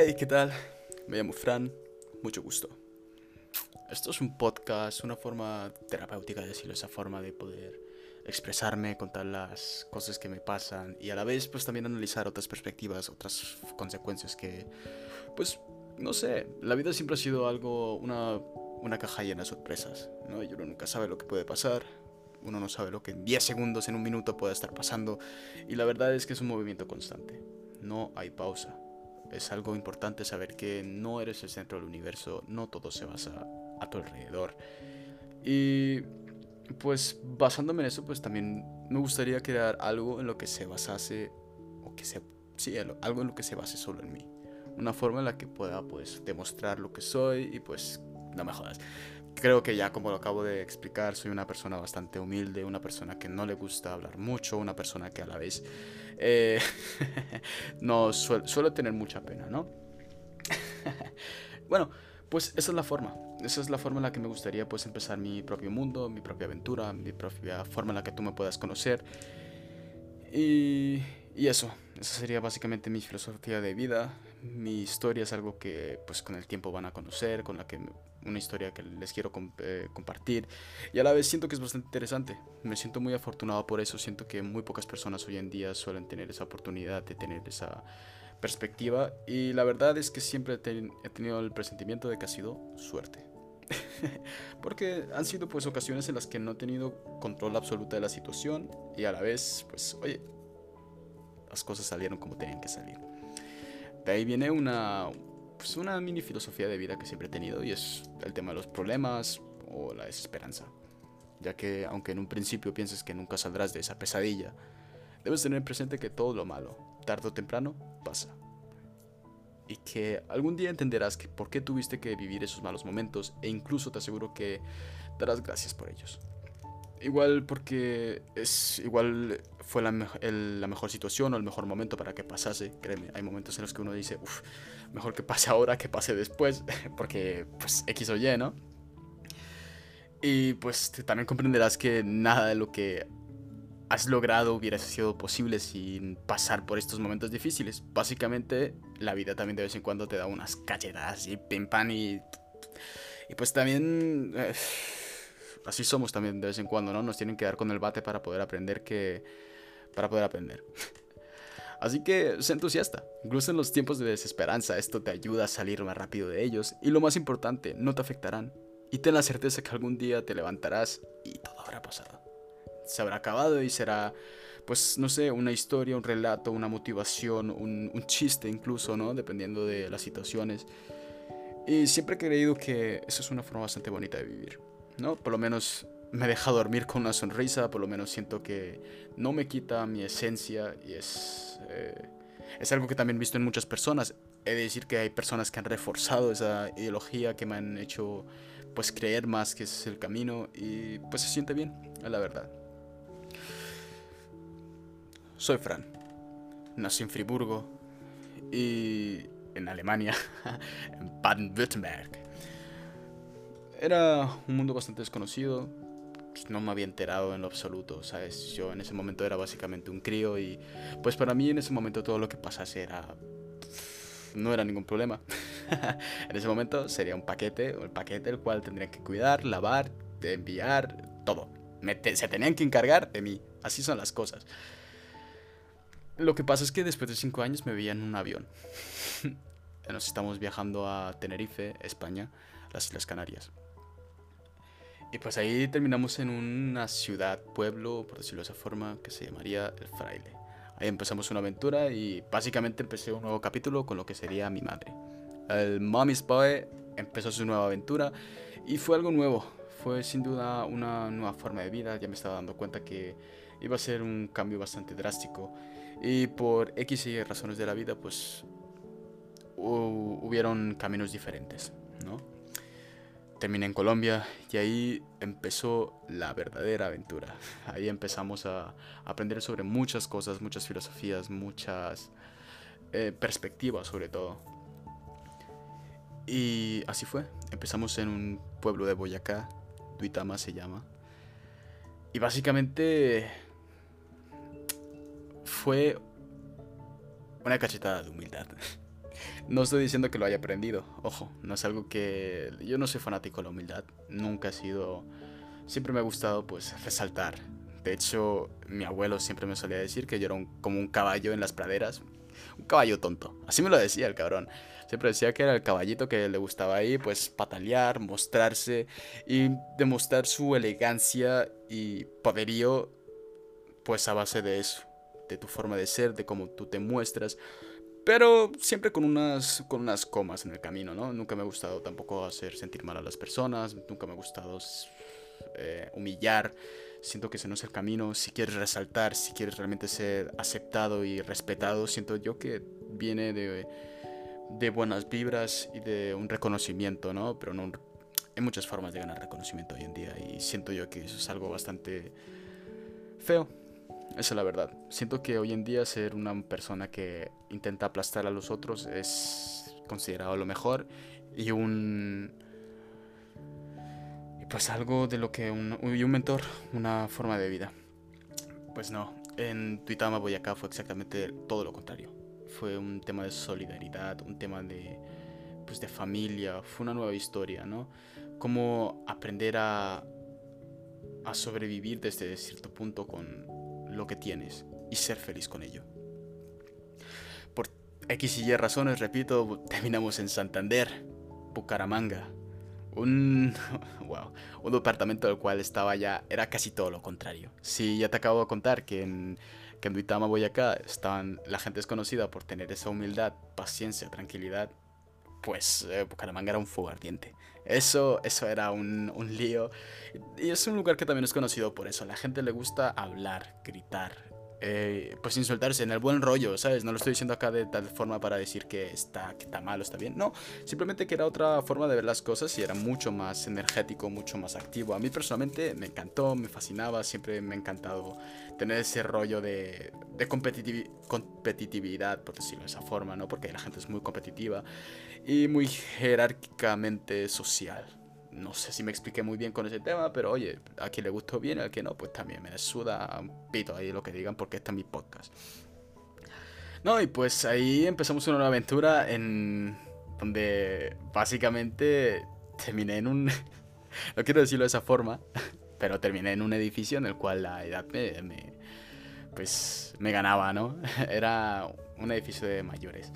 Hey, ¿qué tal? Me llamo Fran, mucho gusto. Esto es un podcast, una forma terapéutica de decirlo, esa forma de poder expresarme, contar las cosas que me pasan y a la vez pues también analizar otras perspectivas, otras consecuencias que pues no sé, la vida siempre ha sido algo, una, una caja llena de sorpresas, ¿no? Y uno nunca sabe lo que puede pasar, uno no sabe lo que en 10 segundos, en un minuto puede estar pasando y la verdad es que es un movimiento constante, no hay pausa. Es algo importante saber que no eres el centro del universo, no todo se basa a tu alrededor. Y pues basándome en eso, pues también me gustaría crear algo en lo que se basase, o que se, sí, algo en lo que se base solo en mí. Una forma en la que pueda pues demostrar lo que soy y pues no me jodas. Creo que ya como lo acabo de explicar, soy una persona bastante humilde, una persona que no le gusta hablar mucho, una persona que a la vez eh, no suele tener mucha pena, ¿no? bueno, pues esa es la forma. Esa es la forma en la que me gustaría pues empezar mi propio mundo, mi propia aventura, mi propia forma en la que tú me puedas conocer. Y, y eso, esa sería básicamente mi filosofía de vida. Mi historia es algo que pues con el tiempo van a conocer, con la que una historia que les quiero eh, compartir y a la vez siento que es bastante interesante. Me siento muy afortunado por eso, siento que muy pocas personas hoy en día suelen tener esa oportunidad de tener esa perspectiva y la verdad es que siempre he, tenido el presentimiento de que ha sido suerte. Porque han sido pues ocasiones en las que no he tenido control absoluto de la situación y a la vez pues oye, las cosas salieron como tenían que salir. De ahí viene una, pues una mini filosofía de vida que siempre he tenido y es el tema de los problemas o la desesperanza. Ya que aunque en un principio pienses que nunca saldrás de esa pesadilla, debes tener presente que todo lo malo, tarde o temprano, pasa. Y que algún día entenderás que por qué tuviste que vivir esos malos momentos e incluso te aseguro que darás gracias por ellos. Igual porque es igual fue la, la, mejor situación o el mejor momento para que pasase. Créeme, hay momentos en los que uno dice, uff, mejor que pase ahora que pase después, porque pues X o Y, ¿no? Y pues también comprenderás que nada de lo que has logrado hubiera sido posible sin pasar por estos momentos difíciles. Básicamente, la vida también de vez en cuando te da unas cachetadas y pim pam y. Y pues también. Eh, así somos también de vez en cuando, ¿no? Nos tienen que dar con el bate para poder aprender que. Para poder aprender. Así que sé entusiasta. Incluso en los tiempos de desesperanza, esto te ayuda a salir más rápido de ellos. Y lo más importante, no te afectarán. Y ten la certeza que algún día te levantarás y todo habrá pasado. Se habrá acabado y será, pues, no sé, una historia, un relato, una motivación, un, un chiste incluso, ¿no? Dependiendo de las situaciones. Y siempre he creído que eso es una forma bastante bonita de vivir. ¿No? Por lo menos me deja dormir con una sonrisa, por lo menos siento que no me quita mi esencia y es, eh, es algo que también he visto en muchas personas. He de decir que hay personas que han reforzado esa ideología, que me han hecho pues creer más que ese es el camino y pues se siente bien, la verdad. Soy Fran, nací en Friburgo y en Alemania, en Baden-Württemberg. Era un mundo bastante desconocido. Pues, no me había enterado en lo absoluto, ¿sabes? Yo en ese momento era básicamente un crío y pues para mí en ese momento todo lo que pasase era... No era ningún problema. en ese momento sería un paquete, el paquete el cual tendría que cuidar, lavar, enviar, todo. se tenían que encargar de mí. Así son las cosas. Lo que pasa es que después de cinco años me veía en un avión. Nos estamos viajando a Tenerife, España, las Islas Canarias. Y pues ahí terminamos en una ciudad, pueblo, por decirlo de esa forma, que se llamaría El Fraile. Ahí empezamos una aventura y básicamente empecé un nuevo capítulo con lo que sería mi madre. El Mommy's Boy empezó su nueva aventura y fue algo nuevo. Fue sin duda una nueva forma de vida. Ya me estaba dando cuenta que iba a ser un cambio bastante drástico. Y por X y razones de la vida, pues hubieron caminos diferentes, ¿no? Terminé en Colombia y ahí empezó la verdadera aventura. Ahí empezamos a aprender sobre muchas cosas, muchas filosofías, muchas eh, perspectivas sobre todo. Y así fue. Empezamos en un pueblo de Boyacá, Duitama se llama. Y básicamente fue una cachetada de humildad. No estoy diciendo que lo haya aprendido, ojo, no es algo que... Yo no soy fanático de la humildad, nunca he sido... Siempre me ha gustado pues resaltar. De hecho, mi abuelo siempre me solía decir que yo era como un caballo en las praderas. Un caballo tonto, así me lo decía el cabrón. Siempre decía que era el caballito que le gustaba ahí, pues patalear, mostrarse y demostrar su elegancia y poderío, pues a base de eso, de tu forma de ser, de cómo tú te muestras. Pero siempre con unas, con unas comas en el camino, ¿no? Nunca me ha gustado tampoco hacer sentir mal a las personas, nunca me ha gustado eh, humillar. Siento que ese no es el camino. Si quieres resaltar, si quieres realmente ser aceptado y respetado, siento yo que viene de, de buenas vibras y de un reconocimiento, ¿no? Pero no, hay muchas formas de ganar reconocimiento hoy en día y siento yo que eso es algo bastante feo esa es la verdad. Siento que hoy en día ser una persona que intenta aplastar a los otros es considerado lo mejor y un... Pues algo de lo que un, y un mentor, una forma de vida. Pues no, en Tuitama Boyacá fue exactamente todo lo contrario. Fue un tema de solidaridad, un tema de, pues de familia, fue una nueva historia, ¿no? Cómo aprender a, a sobrevivir desde cierto punto con, lo que tienes y ser feliz con ello. Por X y Y razones, repito, terminamos en Santander, Bucaramanga. Un, wow, un departamento del cual estaba ya, era casi todo lo contrario. Sí, ya te acabo de contar que en, que en Duitama, Boyacá, estaban, la gente es conocida por tener esa humildad, paciencia, tranquilidad. Pues eh, Bucaramanga era un fuego ardiente. Eso, eso era un, un lío. Y es un lugar que también es conocido por eso. La gente le gusta hablar, gritar, eh, pues insultarse en el buen rollo, ¿sabes? No lo estoy diciendo acá de tal forma para decir que está, que está mal o está bien. No, simplemente que era otra forma de ver las cosas y era mucho más energético, mucho más activo. A mí personalmente me encantó, me fascinaba, siempre me ha encantado tener ese rollo de, de competitividad, por decirlo de esa forma, ¿no? Porque la gente es muy competitiva y muy jerárquicamente social no sé si me expliqué muy bien con ese tema, pero oye, a quien le gustó bien, a quien no, pues también me suda un pito ahí lo que digan porque este es mi podcast. No, y pues ahí empezamos una nueva aventura en donde básicamente terminé en un... no quiero decirlo de esa forma, pero terminé en un edificio en el cual la edad me pues me ganaba, ¿no? Era un edificio de mayores.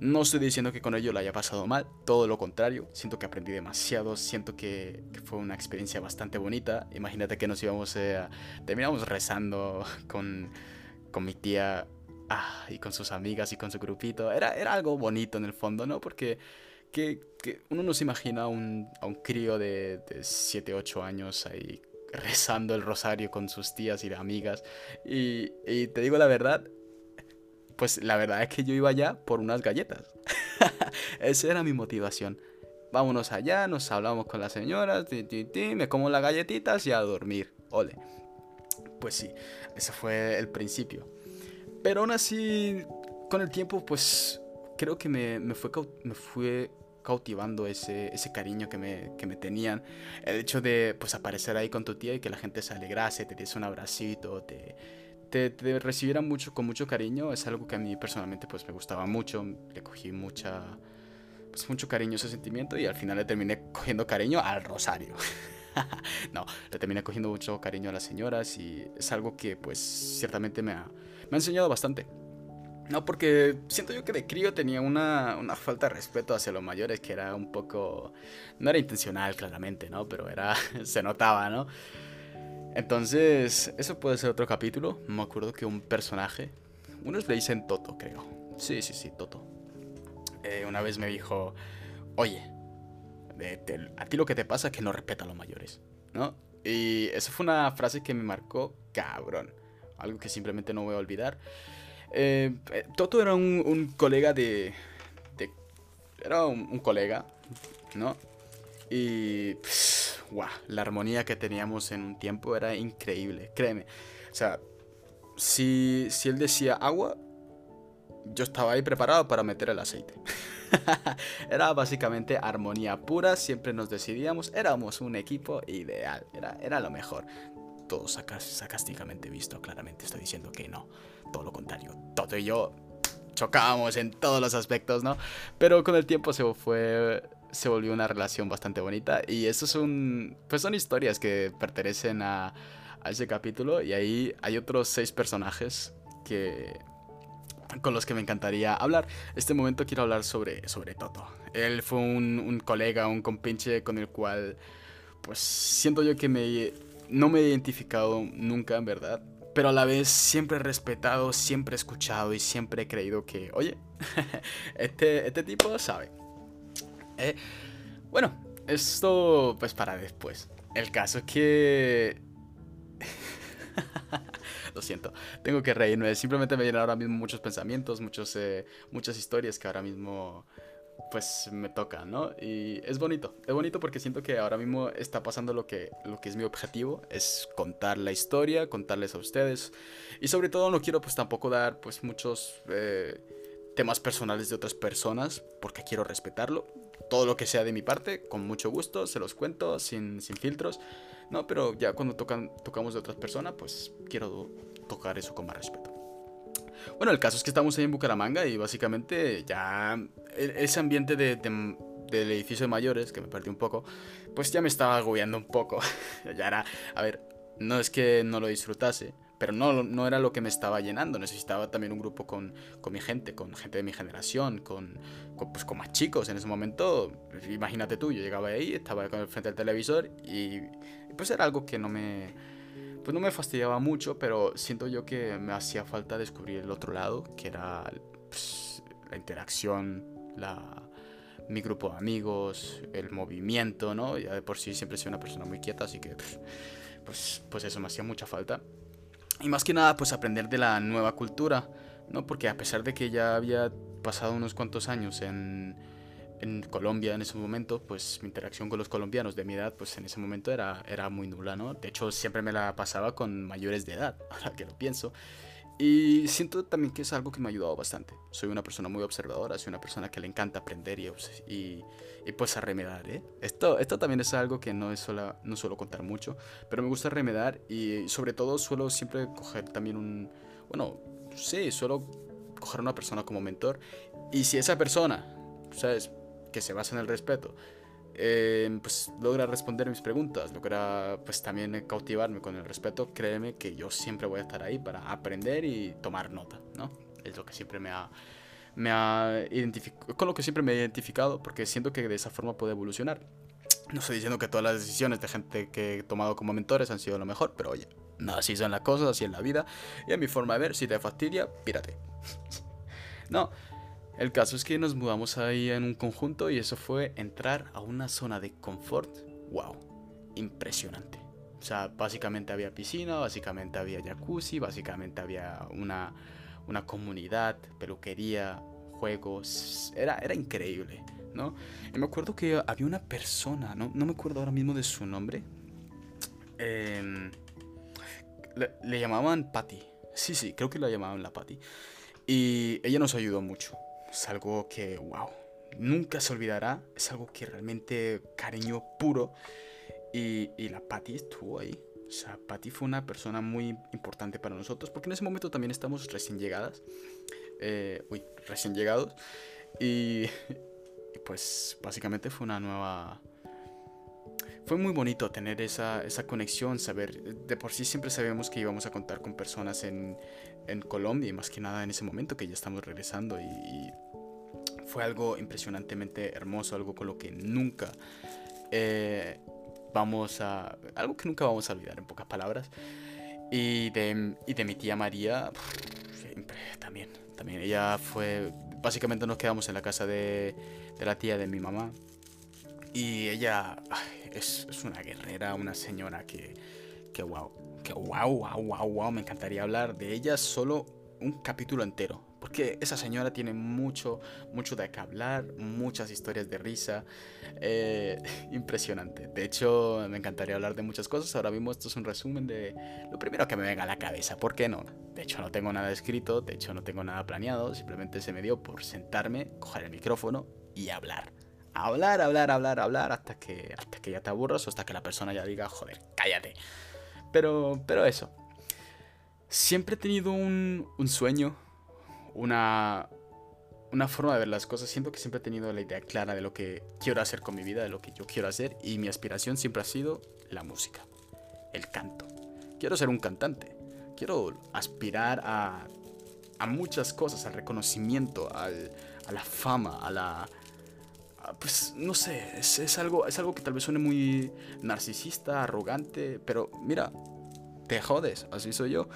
No estoy diciendo que con ello lo haya pasado mal, todo lo contrario, siento que aprendí demasiado, siento que, fue una experiencia bastante bonita. Imagínate que nos íbamos eh, a... terminamos rezando con, con mi tía ah, y con sus amigas y con su grupito. Era, era algo bonito en el fondo, ¿no? Porque que, uno no se imagina un, a un crío de, de 7, 8 años ahí rezando el rosario con sus tías y amigas. Y te digo la verdad, pues la verdad es que yo iba allá por unas galletas. Esa era mi motivación. Vámonos allá, nos hablamos con las señoras, me como las galletitas y a dormir. Ole. Pues sí, ese fue el principio. Pero aún así, con el tiempo, pues creo que me, me fue, me fue cautivando ese, ese cariño que me, que me, tenían. El hecho de pues aparecer ahí con tu tía y que la gente se alegrase, te diese un abracito, te, te, recibieran mucho, con mucho cariño es algo que a mí personalmente pues me gustaba mucho, le cogí mucha, pues mucho cariño ese sentimiento y al final le terminé cogiendo cariño al rosario. no, le terminé cogiendo mucho cariño a las señoras y es algo que pues ciertamente me ha, me ha enseñado bastante. No, porque siento yo que de crío tenía una, una, falta de respeto hacia los mayores que era un poco... No era intencional, claramente, ¿no? Pero era... se notaba, ¿no? Entonces, eso puede ser otro capítulo. Me acuerdo que un personaje, unos le dicen Toto, creo. Sí, sí, sí, Toto. Eh, una vez me dijo, oye, a ti lo que te pasa es que no respeta a los mayores, ¿no? Y esa fue una frase que me marcó cabrón. Algo que simplemente no voy a olvidar. Eh, eh, Toto era un, colega de, Era un, colega, ¿no? Y wow, la armonía que teníamos en un tiempo era increíble, créeme. O sea, si, si él decía agua, yo estaba ahí preparado para meter el aceite. era básicamente armonía pura, siempre nos decidíamos, éramos un equipo ideal, era, era lo mejor. Todo sarcásticamente visto, claramente estoy diciendo que no, todo lo contrario. Todo y yo chocábamos en todos los aspectos, ¿no? Pero con el tiempo se fue se volvió una relación bastante bonita y eso es pues son historias que pertenecen a, ese capítulo y ahí hay otros seis personajes que con los que me encantaría hablar. Este momento quiero hablar sobre, sobre Toto. Él fue un, un colega, un compinche con el cual, pues siento yo que me, no me he identificado nunca, en verdad. Pero a la vez siempre he respetado, siempre he escuchado y siempre he creído que, oye, este, este tipo sabe. Eh, bueno, esto pues para después. El caso es que Lo siento, tengo que reírme. Simplemente me vienen ahora mismo muchos pensamientos, muchos, eh, muchas historias que ahora mismo pues me tocan, ¿no? Y es bonito, es bonito porque siento que ahora mismo está pasando lo que, lo que es mi objetivo, es contar la historia, contarles a ustedes. Y sobre todo no quiero pues tampoco dar pues muchos eh, temas personales de otras personas porque quiero respetarlo. Todo lo que sea de mi parte, con mucho gusto, se los cuento sin, sin filtros. No, pero ya cuando tocan, tocamos de otras personas, pues quiero tocar eso con más respeto. Bueno, el caso es que estamos ahí en Bucaramanga y básicamente ya e, ese ambiente de, del edificio de mayores, que me perdí un poco, pues ya me estaba agobiando un poco. ya era, a ver, no es que no lo disfrutase, pero no, no era lo que me estaba llenando. Necesitaba también un grupo con, con mi gente, con gente de mi generación, con, con, pues, con más chicos. En ese momento, imagínate tú, yo llegaba ahí, estaba frente al televisor y pues era algo que no me, pues no me fastidiaba mucho, pero siento yo que me hacía falta descubrir el otro lado, que era pues, la interacción, la, mi grupo de amigos, el movimiento, ¿no? Ya de por sí siempre sido una persona muy quieta, así que pues, pues eso me hacía mucha falta. Y más que nada, pues aprender de la nueva cultura, ¿no? Porque a pesar de que ya había pasado unos cuantos años en, en Colombia en ese momento, pues mi interacción con los colombianos de mi edad, pues en ese momento era, era muy nula, ¿no? De hecho, siempre me la pasaba con mayores de edad, ahora que lo pienso. Y siento también que es algo que me ha ayudado bastante. Soy una persona muy observadora, soy una persona que le encanta aprender y, y, y pues a remedar, ¿eh? Esto, esto también es algo que no, es solo, no suelo contar mucho, pero me gusta remedar y sobre todo suelo siempre coger también un... Bueno, sí, suelo coger una persona como mentor y si esa persona, ¿sabes? Que se basa en el respeto, eh, pues logra responder mis preguntas, logra pues también cautivarme con el respeto, créeme que yo siempre voy a estar ahí para aprender y tomar nota, ¿no? Es lo que siempre me ha me ha con lo que siempre me he identificado, porque siento que de esa forma puedo evolucionar. No estoy diciendo que todas las decisiones de gente que he tomado como mentores han sido lo mejor, pero oye, no así son las cosas, así es la vida. Y a mi forma de ver, si te fastidia, pírate. no, el caso es que nos mudamos ahí en un conjunto y eso fue entrar a una zona de confort. ¡Wow! Impresionante. O sea, básicamente había piscina, básicamente había jacuzzi, básicamente había una una comunidad, peluquería, juegos. Era, era increíble, ¿no? Y me acuerdo que había una persona, no, no me acuerdo ahora mismo de su nombre. Em, le, llamaban Patty. Sí, sí, creo que la llamaban la Patty. Y ella nos ayudó mucho. Es algo que, wow, nunca se olvidará. Es algo que realmente cariño puro. Y, y la Patty estuvo ahí o sea, Patty fue una persona muy importante para nosotros, porque en ese momento también estamos recién llegadas. Eh, uy, recién llegados. Y, pues básicamente fue una nueva... Fue muy bonito tener esa, esa conexión, saber, de por sí siempre sabíamos que íbamos a contar con personas en, en Colombia y más que nada en ese momento que ya estamos regresando y, fue algo impresionantemente hermoso, algo con lo que nunca eh, vamos a... algo que nunca vamos a olvidar en pocas palabras. Y de, y de mi tía María, también, también. Ella fue, básicamente nos quedamos en la casa de, de la tía de mi mamá. Y ella es, es, una guerrera, una señora que, que wow, que wow, wow, wow, wow, me encantaría hablar de ella solo un capítulo entero. Porque esa señora tiene mucho, mucho de qué hablar, muchas historias de risa. Eh, impresionante. De hecho, me encantaría hablar de muchas cosas. Ahora mismo esto es un resumen de lo primero que me venga a la cabeza. ¿Por qué no? De hecho, no tengo nada escrito, de hecho, no tengo nada planeado. Simplemente se me dio por sentarme, coger el micrófono y hablar. Hablar, hablar, hablar, hablar hasta que, hasta que ya te aburras o hasta que la persona ya diga, joder, cállate. Pero, pero eso. Siempre he tenido un, un sueño una, una forma de ver las cosas. Siento que siempre he tenido la idea clara de lo que quiero hacer con mi vida, de lo que yo quiero hacer. Y mi aspiración siempre ha sido la música, el canto. Quiero ser un cantante. Quiero aspirar a, a muchas cosas, al reconocimiento, al, a la fama, a la... pues no sé, es, es, algo, es algo que tal vez suene muy narcisista, arrogante, pero mira, te jodes, así soy yo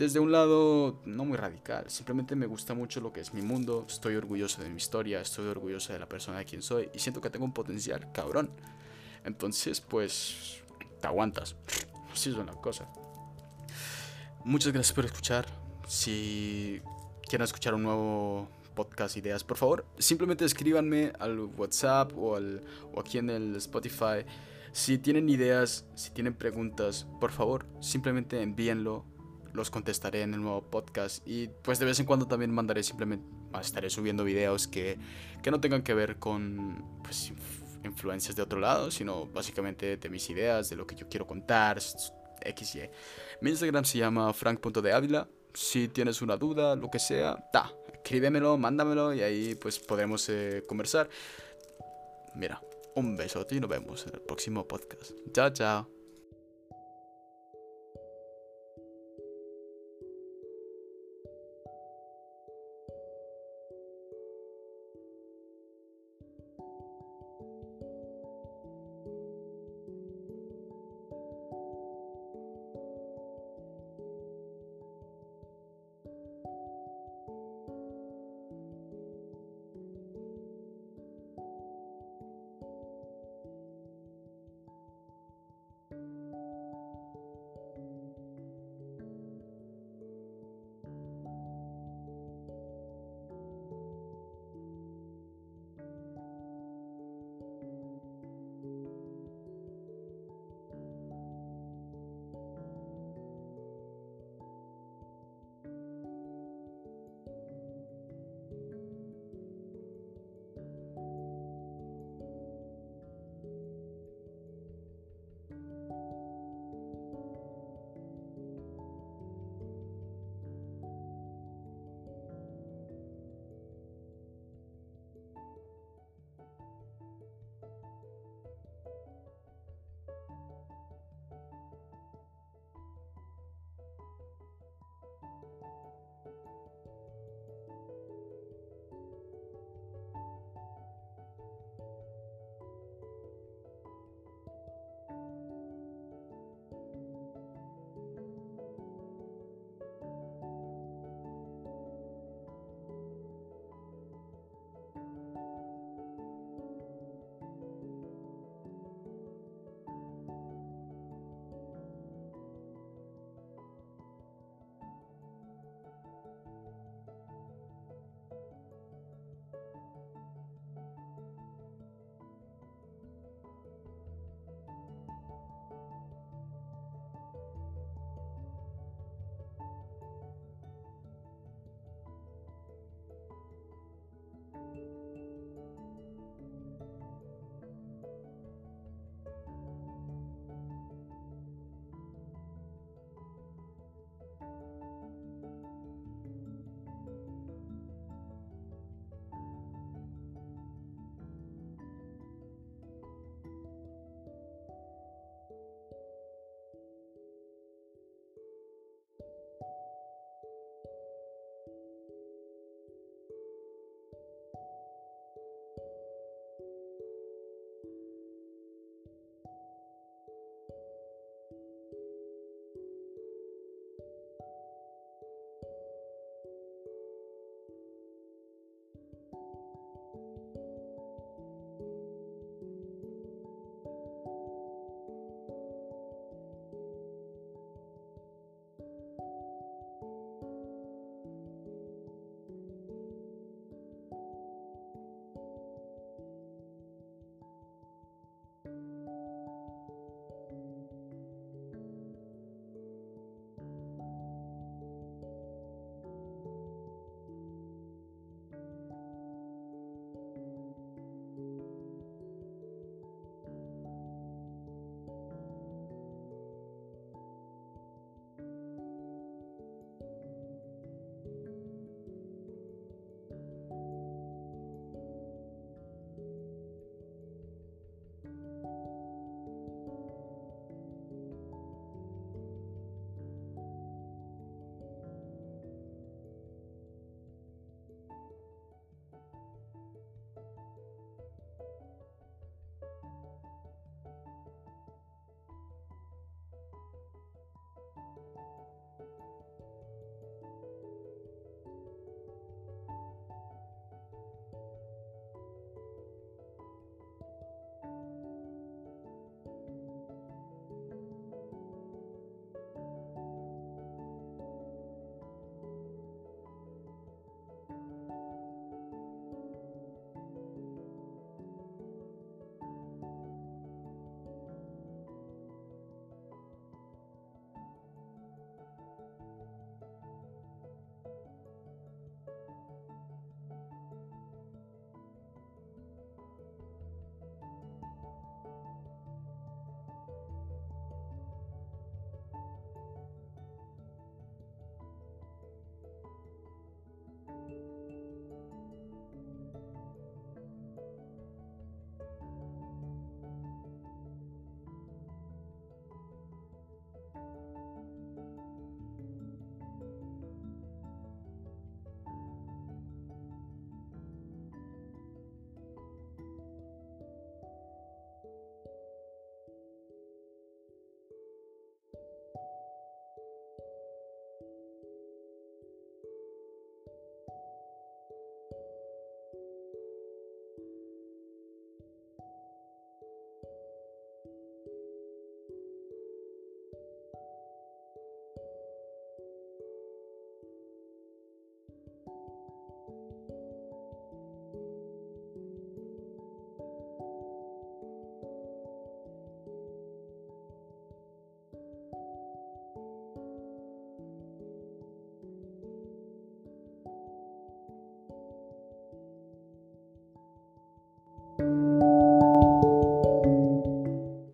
desde un lado no muy radical, simplemente me gusta mucho lo que es mi mundo, estoy orgulloso de mi historia, estoy orgulloso de la persona de quien soy y siento que tengo un potencial cabrón. Entonces, pues, te aguantas. Así es una cosa. Muchas gracias por escuchar. Si quieren escuchar un nuevo podcast, ideas, por favor, simplemente escríbanme al WhatsApp o, al, o aquí en el Spotify. Si tienen ideas, si tienen preguntas, por favor, simplemente envíenlo los contestaré en el nuevo podcast y pues de vez en cuando también mandaré simplemente, estaré subiendo videos que, que no tengan que ver con pues, influencias de otro lado, sino básicamente de mis ideas, de lo que yo quiero contar, XY. Mi Instagram se llama frank.deávila. Si tienes una duda, lo que sea, ta, escríbemelo, mándamelo y ahí pues podremos eh, conversar. Mira, un besote y nos vemos en el próximo podcast. Chao, chao.